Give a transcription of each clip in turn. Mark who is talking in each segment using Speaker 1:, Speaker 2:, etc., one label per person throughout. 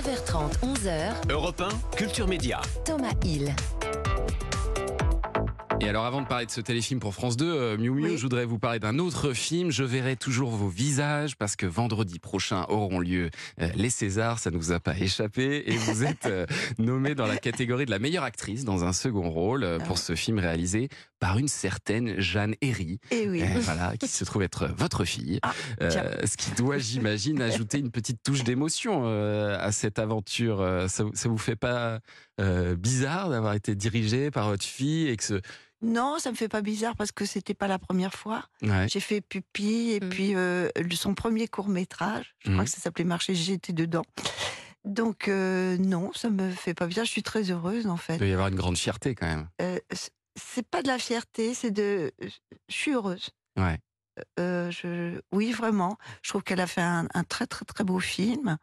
Speaker 1: 9h30, 11h.
Speaker 2: Europe 1, Culture Média.
Speaker 1: Thomas Hill.
Speaker 3: Et alors avant de parler de ce téléfilm pour France 2, euh, Miu Miu,
Speaker 4: Oui.
Speaker 3: je voudrais vous parler d'un autre film. Je verrai toujours vos visages parce que vendredi prochain auront lieu euh, les Césars. Ça ne vous a pas échappé et vous êtes euh, nommée dans la catégorie de la meilleure actrice dans un second rôle euh, pour ce film réalisé par une certaine Jeanne Herry.
Speaker 4: Et oui.
Speaker 3: Euh, voilà, qui se trouve être votre fille.
Speaker 4: Ah,
Speaker 3: Euh, ce qui doit, j'imagine, ajouter une petite touche d'émotion euh, à cette aventure. Euh, Ça, vous- ça vous fait pas euh, bizarre d'avoir été dirigé par votre fille et que ce...
Speaker 4: Non, ça me fait pas bizarre parce que c'était pas la première fois.
Speaker 3: Ouais.
Speaker 4: J'ai fait Pupille et
Speaker 1: Mm.
Speaker 4: puis euh, le- son premier court métrage. Je crois
Speaker 3: Mhm.
Speaker 4: que ça s'appelait Marché, j'étais dedans. Donc euh, non, ça me fait pas bizarre. Je suis très heureuse en
Speaker 3: Il
Speaker 4: fait.
Speaker 3: doit y avoir une grande fierté quand même.
Speaker 4: Euh, c'est pas de la fierté, c'est de. Je suis heureuse.
Speaker 3: Ouais.
Speaker 4: Euh, je, oui, vraiment. Je trouve qu'elle a fait un, un très très très beau film.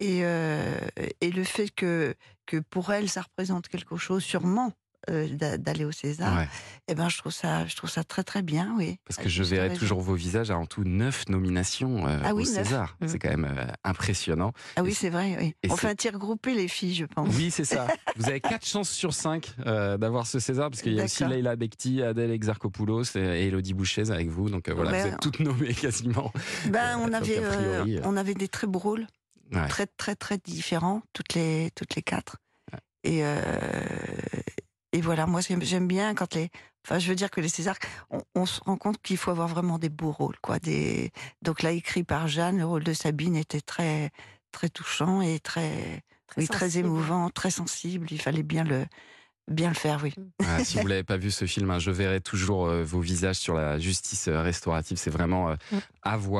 Speaker 4: Et, euh, et le fait que, que pour elle, ça représente quelque chose, sûrement, euh, d'a- d'aller au César,
Speaker 3: Ouais.
Speaker 4: eh ben, je, trouve ça, je trouve ça très très bien, oui.
Speaker 3: Parce
Speaker 4: À
Speaker 3: que je verrai toujours vos visages à en tout neuf nominations euh,
Speaker 4: Ah oui,
Speaker 3: au. César.
Speaker 4: Mhm.
Speaker 3: C'est quand même euh, impressionnant.
Speaker 4: Ah oui,
Speaker 3: et
Speaker 4: c'est vrai, oui.
Speaker 3: et
Speaker 4: On fait un tir groupé, les filles, je pense.
Speaker 3: Oui, c'est ça. Vous avez quatre chances sur cinq d'avoir ce César, parce qu'il y a aussi. Leila Bekti, Adèle Exarchopoulos et Elodie Bouchez avec vous. Donc voilà,
Speaker 4: Ouais.
Speaker 3: vous êtes toutes nommées quasiment.
Speaker 4: Ben, on, avait,
Speaker 3: priori,
Speaker 4: on avait des très beaux rôles,
Speaker 3: Ouais.
Speaker 4: très très très différents, toutes les, toutes les quatre. Et, euh, et voilà, moi j'aime bien quand les. Enfin, je veux dire que les Césars, on, on se rend compte qu'il faut avoir vraiment des beaux rôles, quoi. Des, donc là, écrit par Jeanne, le rôle de Sabine était très très touchant et très
Speaker 1: Très
Speaker 4: oui, très émouvant, très sensible. Il fallait bien le bien le faire, oui.
Speaker 3: Ah, si vous l'avez pas vu ce film, hein, je verrai toujours euh, vos visages sur la justice euh, restaurative. C'est vraiment euh,
Speaker 1: Mm.
Speaker 3: à voir.